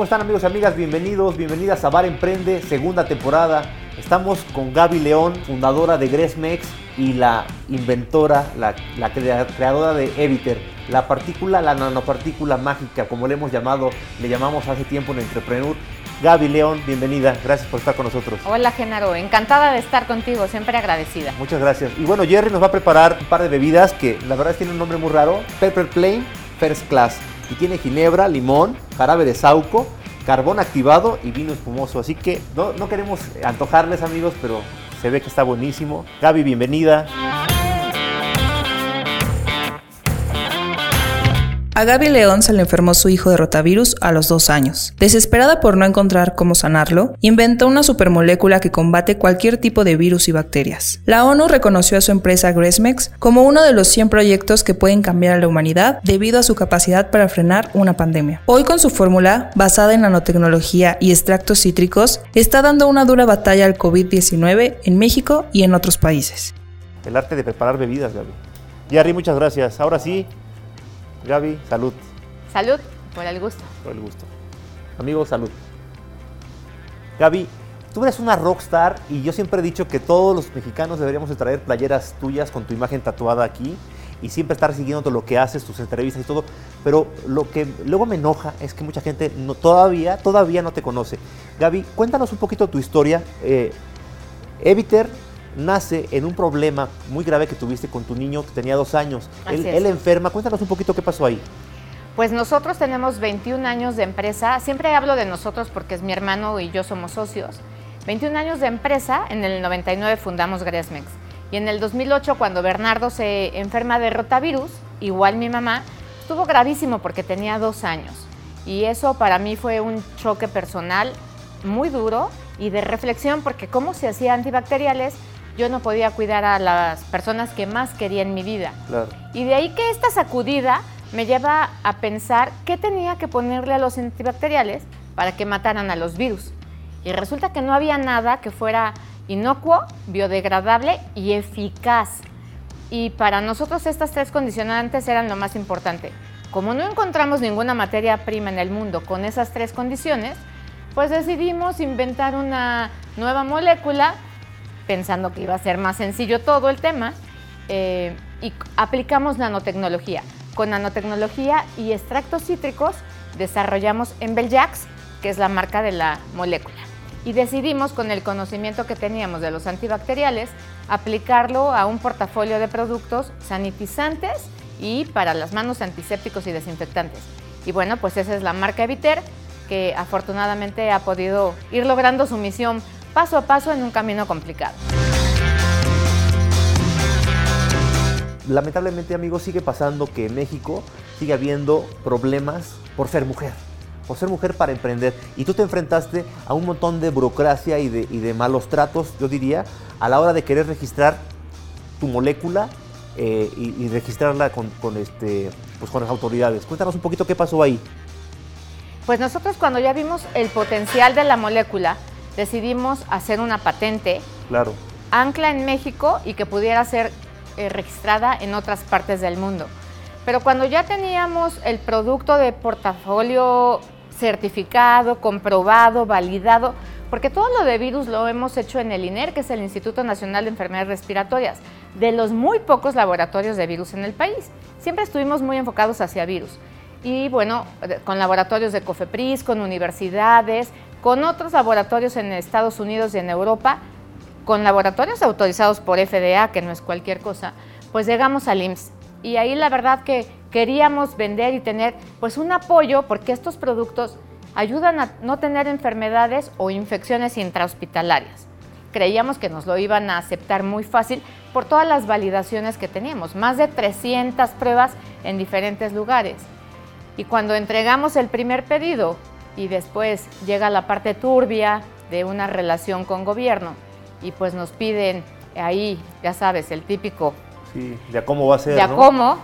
¿Cómo están amigos y amigas? Bienvenidos, bienvenidas a Bar Emprende, segunda temporada. Estamos con Gaby León, fundadora de Gresmex y la inventora, la, creadora de Eviter, la partícula, la nanopartícula mágica, como le hemos llamado, le llamamos hace tiempo en Entrepreneur. Gaby León, bienvenida, gracias por estar con nosotros. Hola Genaro, encantada de estar contigo, siempre agradecida. Muchas gracias. Y bueno, Jerry nos va a preparar un par de bebidas que la verdad tienen un nombre muy raro, Pepper Plain First Class y tiene ginebra, limón, jarabe de sauco, carbón activado y vino espumoso. Así que no, no queremos antojarles amigos, pero se ve que está buenísimo. Gaby, bienvenida. A Gaby León se le enfermó su hijo de rotavirus a los dos años. Desesperada por no encontrar cómo sanarlo, inventó una supermolécula que combate cualquier tipo de virus y bacterias. La ONU reconoció a su empresa Gresmex como uno de los 100 proyectos que pueden cambiar a la humanidad debido a su capacidad para frenar una pandemia. Hoy con su fórmula, basada en nanotecnología y extractos cítricos, está dando una dura batalla al COVID-19 en México y en otros países. El arte de preparar bebidas, Gaby. Yari, muchas gracias. Ahora sí, Gaby, salud. Salud, por el gusto. Por el gusto. Amigos, salud. Gaby, tú eres una rockstar y yo siempre he dicho que todos los mexicanos deberíamos traer playeras tuyas con tu imagen tatuada aquí y siempre estar siguiendo todo lo que haces, tus entrevistas y todo. Pero lo que luego me enoja es que mucha gente no, todavía, todavía no te conoce. Gaby, cuéntanos un poquito tu historia. Eh, Eviter nace en un problema muy grave que tuviste con tu niño que tenía dos años. Él, enferma. Cuéntanos un poquito qué pasó ahí. Pues nosotros tenemos 21 años de empresa. Siempre hablo de nosotros porque es mi hermano y yo somos socios. 21 años de empresa. En el 99 fundamos Gresmex. Y en el 2008, cuando Bernardo se enferma de rotavirus, igual mi mamá, estuvo gravísimo porque tenía dos años. Y eso para mí fue un choque personal muy duro y de reflexión porque cómo se hacía antibacteriales yo no podía cuidar a las personas que más quería en mi vida. Y de ahí que esta sacudida me lleva a pensar qué tenía que ponerle a los antibacteriales para que mataran a los virus. Y resulta que no había nada que fuera inocuo, biodegradable y eficaz. Y para nosotros estas tres condicionantes eran lo más importante. Como no encontramos ninguna materia prima en el mundo con esas tres condiciones, pues decidimos inventar una nueva molécula pensando que iba a ser más sencillo todo el tema, eh, y aplicamos nanotecnología. Con nanotecnología y extractos cítricos desarrollamos Embeljax, que es la marca de la molécula. Y decidimos, con el conocimiento que teníamos de los antibacteriales, aplicarlo a un portafolio de productos sanitizantes y para las manos antisépticos y desinfectantes. Y bueno, pues esa es la marca Eviter, que afortunadamente ha podido ir logrando su misión paso a paso en un camino complicado. Lamentablemente, amigos, sigue pasando que en México sigue habiendo problemas por ser mujer, por ser mujer para emprender. Y tú te enfrentaste a un montón de burocracia y de, malos tratos, yo diría, a la hora de querer registrar tu molécula eh, y, registrarla con, este, pues con las autoridades. Cuéntanos un poquito qué pasó ahí. Pues nosotros cuando ya vimos el potencial de la molécula, decidimos hacer una patente claro. ancla en México y que pudiera ser eh, registrada en otras partes del mundo. Pero cuando ya teníamos el producto de portafolio certificado, comprobado, validado, porque todo lo de virus lo hemos hecho en el INER, que es el Instituto Nacional de Enfermedades Respiratorias, de los muy pocos laboratorios de virus en el país. Siempre estuvimos muy enfocados hacia virus. Y bueno, con laboratorios de COFEPRIS, con universidades, con otros laboratorios en Estados Unidos y en Europa, con laboratorios autorizados por FDA, que no es cualquier cosa, pues llegamos al IMSS. Y ahí la verdad que queríamos vender y tener pues un apoyo porque estos productos ayudan a no tener enfermedades o infecciones intrahospitalarias. Creíamos que nos lo iban a aceptar muy fácil por todas las validaciones que teníamos, más de 300 pruebas en diferentes lugares. Y cuando entregamos el primer pedido y después llega la parte turbia de una relación con gobierno y pues nos piden ahí, ya sabes, el típico... Sí, de cómo va a ser. De cómo.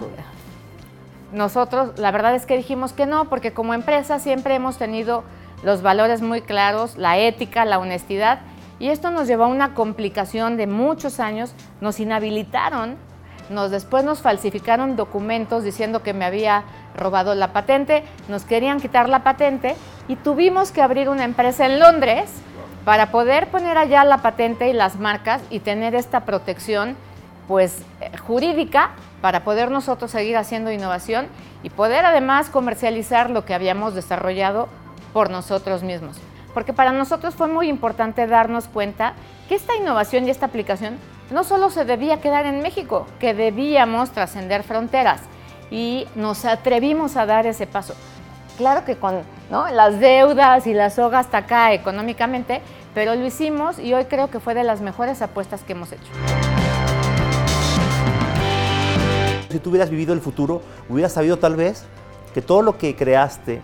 Nosotros, la verdad es que dijimos que no, porque como empresa siempre hemos tenido los valores muy claros, la ética, la honestidad, y esto nos llevó a una complicación de muchos años, nos inhabilitaron nos, después nos falsificaron documentos diciendo que me había robado la patente, nos querían quitar la patente y tuvimos que abrir una empresa en Londres para poder poner allá la patente y las marcas y tener esta protección pues eh, jurídica para poder nosotros seguir haciendo innovación y poder además comercializar lo que habíamos desarrollado por nosotros mismos. Porque para nosotros fue muy importante darnos cuenta que esta innovación y esta aplicación no solo se debía quedar en México, que debíamos trascender fronteras y nos atrevimos a dar ese paso. Claro que con las deudas y la soga hasta acá económicamente, pero lo hicimos y hoy creo que fue de las mejores apuestas que hemos hecho. Si tú hubieras vivido el futuro, hubieras sabido tal vez que todo lo que creaste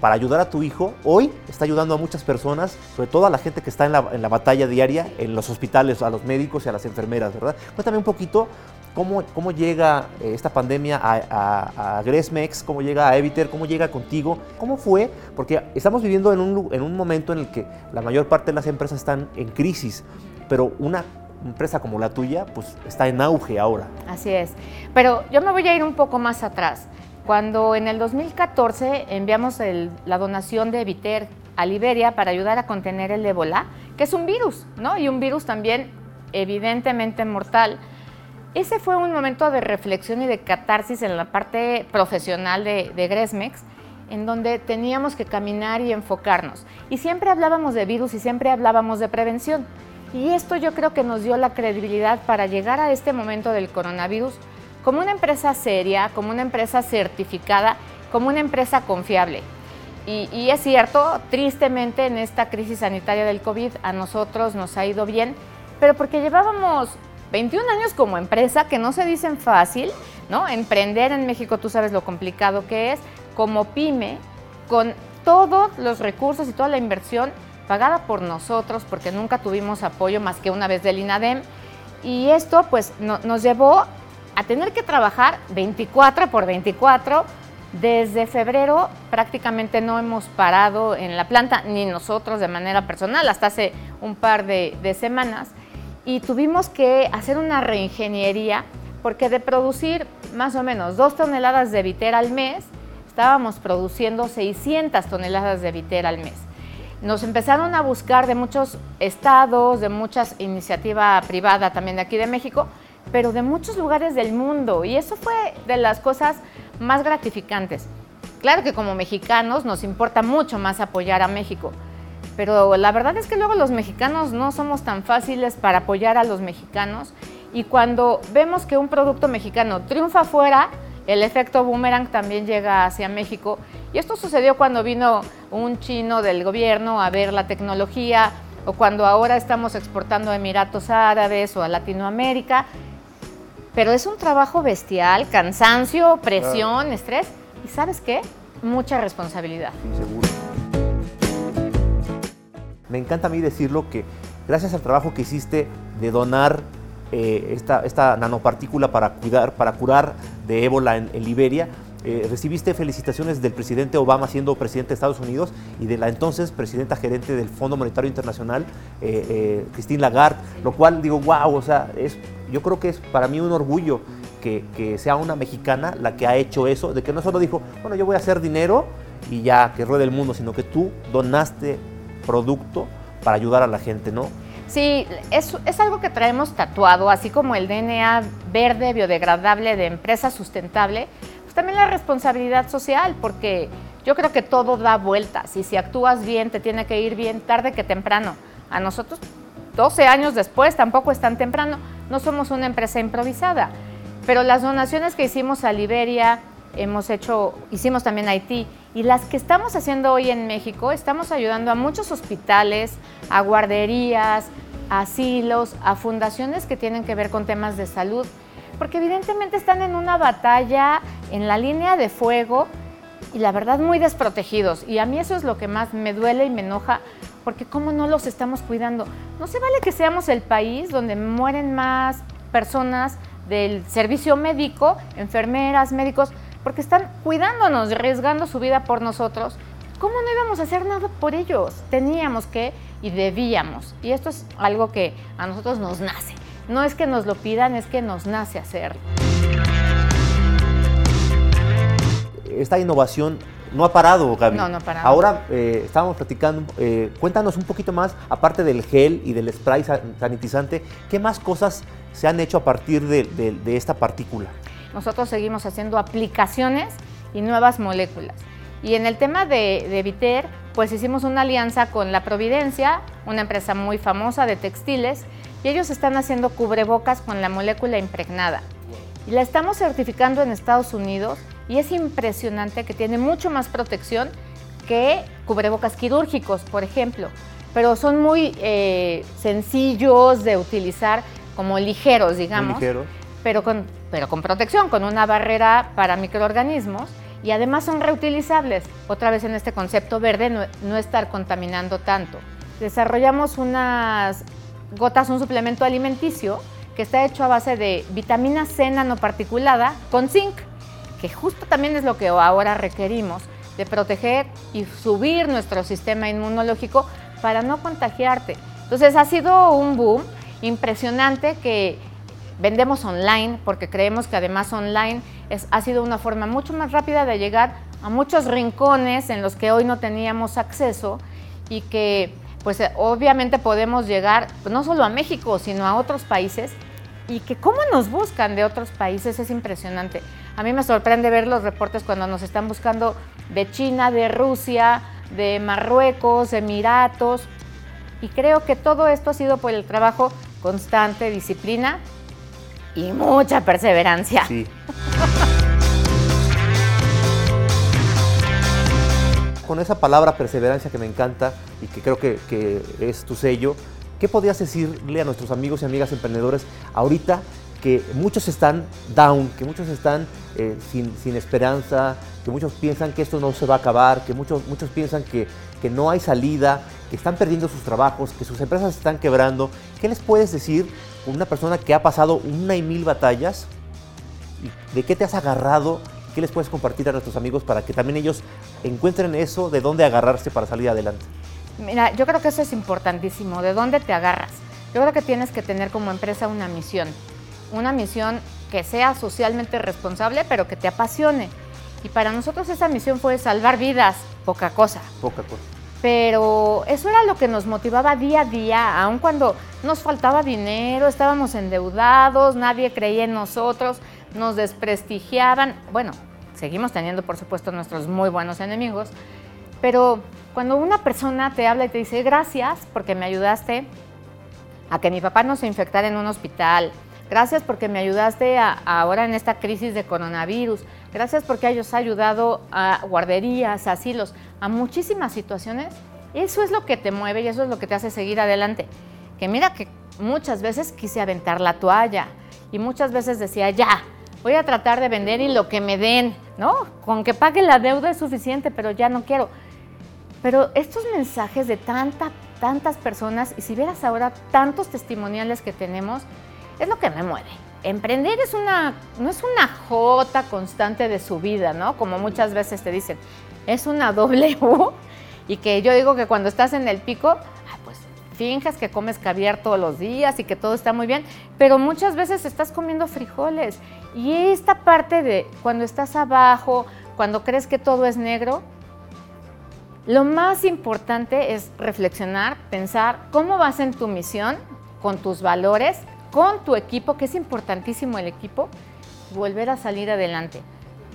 para ayudar a tu hijo, hoy está ayudando a muchas personas, sobre todo a la gente que está en la, batalla diaria, en los hospitales, a los médicos y a las enfermeras, ¿verdad? Cuéntame un poquito cómo, cómo llega eh, esta pandemia a, a, Gresmex, cómo llega a Eviter, cómo llega contigo, cómo fue, porque estamos viviendo en un, en un momento en el que la mayor parte de las empresas están en crisis, pero una empresa como la tuya, pues está en auge ahora. Así es. Pero yo me voy a ir un poco más atrás. Cuando en el 2014 enviamos la donación de Eviter a Liberia para ayudar a contener el ébola, que es un virus, ¿no? Y un virus también evidentemente mortal. Ese fue un momento de reflexión y de catarsis en la parte profesional de, de Gresmex, en donde teníamos que caminar y enfocarnos. Y siempre hablábamos de virus y siempre hablábamos de prevención. Y esto yo creo que nos dio la credibilidad para llegar a este momento del coronavirus como una empresa seria, como una empresa certificada, como una empresa confiable. Y, es cierto, tristemente en esta crisis sanitaria del COVID a nosotros nos ha ido bien, pero porque llevábamos 21 años como empresa, que no se dicen fácil, ¿no? Emprender en México, tú sabes lo complicado que es, como pyme, con todos los recursos y toda la inversión pagada por nosotros, porque nunca tuvimos apoyo más que una vez del INADEM. Y esto pues nos llevó a tener que trabajar 24 por 24. Desde febrero prácticamente no hemos parado en la planta, ni nosotros de manera personal, hasta hace un par de, semanas. Y tuvimos que hacer una reingeniería porque de producir más o menos dos toneladas de vitera al mes, estábamos produciendo 600 toneladas de vitera al mes. Nos empezaron a buscar de muchos estados, de muchas iniciativa privada también de aquí de México, pero de muchos lugares del mundo. Y eso fue de las cosas más gratificantes. Claro que como mexicanos nos importa mucho más apoyar a México, pero la verdad es que luego los mexicanos no somos tan fáciles para apoyar a los mexicanos y cuando vemos que un producto mexicano triunfa afuera, el efecto boomerang también llega hacia México. Y esto sucedió cuando vino un chino del gobierno a ver la tecnología o cuando ahora estamos exportando a Emiratos Árabes o a Latinoamérica pero es un trabajo bestial, cansancio, presión, estrés y ¿sabes qué? Mucha responsabilidad. Sí, seguro. Me encanta a mí decirlo que gracias al trabajo que hiciste de donar eh, esta, esta, nanopartícula para, cuidar, para curar de ébola en Liberia, eh, recibiste felicitaciones del presidente Obama siendo presidente de Estados Unidos y de la entonces presidenta gerente del Fondo Monetario Internacional, eh, eh, Christine Lagarde, lo cual digo, wow, o sea, es, yo creo que es para mí un orgullo que, que, sea una mexicana la que ha hecho eso, de que no solo dijo, bueno, yo voy a hacer dinero y ya, que ruede el mundo, sino que tú donaste producto para ayudar a la gente, ¿no? Sí, es, es, algo que traemos tatuado, así como el DNA verde biodegradable de empresa sustentable también la responsabilidad social, porque yo creo que todo da vueltas y si actúas bien, te tiene que ir bien tarde que temprano. A nosotros, 12 años después, tampoco es tan temprano, no somos una empresa improvisada. Pero las donaciones que hicimos a Liberia, hemos hecho, hicimos también a Haití, y las que estamos haciendo hoy en México, estamos ayudando a muchos hospitales, a guarderías, asilos, a fundaciones que tienen que ver con temas de salud porque evidentemente están en una batalla en la línea de fuego y la verdad muy desprotegidos. Y a mí eso es lo que más me duele y me enoja, porque cómo no los estamos cuidando. No se vale que seamos el país donde mueren más personas del servicio médico, enfermeras, médicos, porque están cuidándonos, arriesgando su vida por nosotros. ¿Cómo no íbamos a hacer nada por ellos? Teníamos que y debíamos. Y esto es algo que a nosotros nos nace no es que nos lo pidan, es que nos nace hacerlo. Esta innovación no ha parado, Gaby. No, no ha parado. Ahora eh, estábamos platicando, eh, cuéntanos un poquito más, aparte del gel y del spray sa- sanitizante, ¿qué más cosas se han hecho a partir de, de- de esta partícula? Nosotros seguimos haciendo aplicaciones y nuevas moléculas. Y en el tema de, de Viter, pues hicimos una alianza con La Providencia, una empresa muy famosa de textiles, y ellos están haciendo cubrebocas con la molécula impregnada. Y la estamos certificando en Estados Unidos y es impresionante que tiene mucho más protección que cubrebocas quirúrgicos, por ejemplo. Pero son muy eh, sencillos de utilizar, como ligeros, digamos Muy ligero. pero con, pero con protección, con una barrera para microorganismos y además son reutilizables. Otra vez en este concepto verde, no, no estar contaminando tanto. Desarrollamos unas gotas, un suplemento alimenticio que está hecho a base de vitamina C nanoparticulada con zinc, que justo también es lo que ahora requerimos, de proteger y subir nuestro sistema inmunológico para no contagiarte. Entonces ha sido un boom impresionante que vendemos online porque creemos que además online es, ha sido una forma mucho más rápida de llegar a muchos rincones en los que hoy no teníamos acceso y que pues eh, obviamente podemos llegar no solo a México sino a otros países y que cómo nos buscan de otros países es impresionante. A mí me sorprende ver los reportes cuando nos están buscando de China, de Rusia, de Marruecos, Emiratos y creo que todo esto ha sido por el trabajo constante, disciplina y mucha perseverancia. Sí. Con esa palabra perseverancia que me encanta y que creo que, es tu sello, ¿qué podrías decirle a nuestros amigos y amigas emprendedores ahorita que muchos están down, que muchos están eh, sin, esperanza, que muchos piensan que esto no se va a acabar, que muchos, muchos piensan que, que no hay salida, que están perdiendo sus trabajos, que sus empresas están quebrando? ¿Qué les puedes decir una persona que ha pasado una y mil batallas ¿Y ¿De qué te has agarrado? ¿Qué les puedes compartir a nuestros amigos para que también ellos encuentren eso de dónde agarrarse para salir adelante? Mira, yo creo que eso es importantísimo. ¿De dónde te agarras? Yo creo que tienes que tener como empresa una misión. Una misión que sea socialmente responsable, pero que te apasione. Y para nosotros esa misión fue salvar vidas, poca cosa. Poca cosa. Pero eso era lo que nos motivaba día a día, aun cuando nos faltaba dinero, estábamos endeudados, nadie creía en nosotros, nos desprestigiaban. Bueno, seguimos teniendo, por supuesto, nuestros muy buenos enemigos, pero cuando una persona te habla y te dice gracias porque me ayudaste a que mi papá no se infectara en un hospital, gracias porque me ayudaste ahora en esta crisis de coronavirus, gracias porque hayas ayudado a guarderías, asilos, a muchísimas situaciones, eso es lo que te mueve y eso es lo que te hace seguir adelante. Que mira que muchas veces quise aventar la toalla y muchas veces decía, ya, voy a tratar de vender y lo que me den, ¿no? Con que pague la deuda es suficiente, pero ya no quiero. Pero estos mensajes de tanta, tantas personas, y si vieras ahora tantos testimoniales que tenemos, es lo que me mueve. Emprender es una, no es una jota constante de su vida, ¿no? Como muchas veces te dicen, es una doble U. Y que yo digo que cuando estás en el pico, finges que comes caviar todos los días y que todo está muy bien, pero muchas veces estás comiendo frijoles. Y esta parte de cuando estás abajo, cuando crees que todo es negro, lo más importante es reflexionar, pensar cómo vas en tu misión, con tus valores, con tu equipo, que es importantísimo el equipo, volver a salir adelante.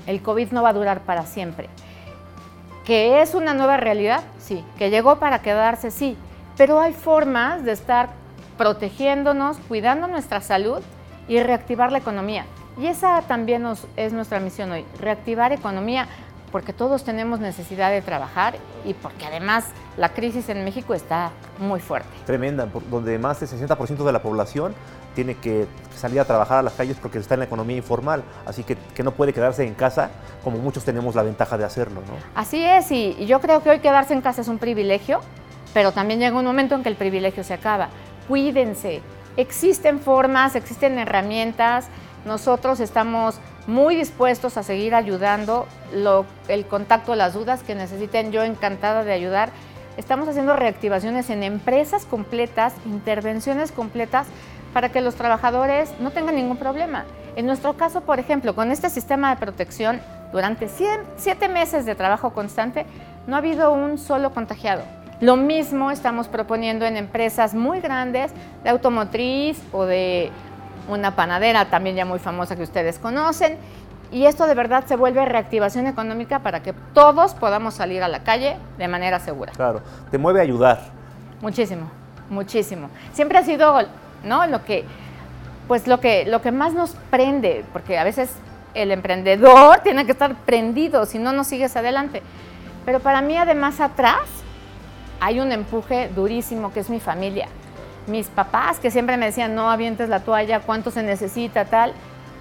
El COVID no va a durar para siempre. ¿Que es una nueva realidad? Sí. ¿Que llegó para quedarse? Sí. Pero hay formas de estar protegiéndonos, cuidando nuestra salud y reactivar la economía. Y esa también nos- es nuestra misión hoy, reactivar economía, porque todos tenemos necesidad de trabajar y porque además la crisis en México está muy fuerte. Tremenda, donde más del 60% de la población tiene que salir a trabajar a las calles porque está en la economía informal, así que, que no puede quedarse en casa como muchos tenemos la ventaja de hacerlo, ¿no? Así es, y, y yo creo que hoy quedarse en casa es un privilegio, pero también llega un momento en que el privilegio se acaba. Cuídense, existen formas, existen herramientas, nosotros estamos muy dispuestos a seguir ayudando, el contacto, las dudas que necesiten, yo encantada de ayudar. Estamos haciendo reactivaciones en empresas completas, intervenciones completas para que los trabajadores no tengan ningún problema. En nuestro caso, por ejemplo, con este sistema de protección, durante siete meses de trabajo constante, no ha habido un solo contagiado. Lo mismo estamos proponiendo en empresas muy grandes de automotriz o de una panadera también ya muy famosa que ustedes conocen. Y esto de verdad se vuelve reactivación económica para que todos podamos salir a la calle de manera segura. Claro, te mueve a ayudar. Muchísimo, muchísimo. Siempre ha sido, ¿no? Lo que, pues lo que, lo que más nos prende, porque a veces el emprendedor tiene que estar prendido, si no, no sigues adelante. Pero para mí, además, atrás hay un empuje durísimo que es mi familia. Mis papás que siempre me decían, no avientes la toalla, cuánto se necesita, tal.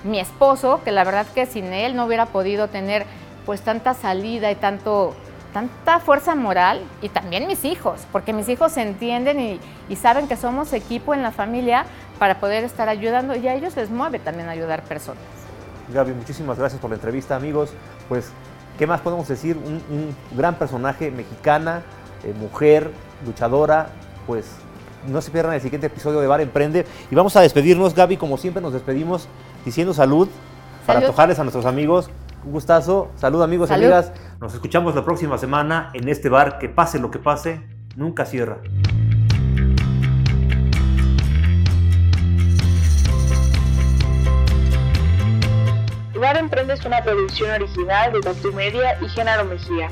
Mi esposo, que la verdad que sin él no hubiera podido tener pues tanta salida y tanto, tanta fuerza moral. Y también mis hijos, porque mis hijos se entienden y, saben que somos equipo en la familia para poder estar ayudando y a ellos les mueve también ayudar personas. Gaby, muchísimas gracias por la entrevista, amigos. Pues, ¿qué más podemos decir? Un, un gran personaje mexicana, eh, mujer, luchadora, pues no se pierdan el siguiente episodio de Bar Emprende. Y vamos a despedirnos, Gaby, como siempre nos despedimos diciendo salud, para tojarles a nuestros amigos. Un gustazo. Salud, amigos y amigas. Nos escuchamos la próxima semana en este bar. Que pase lo que pase, nunca cierra. Bar Emprende es una producción original de Tatu Media y Genaro Mejía.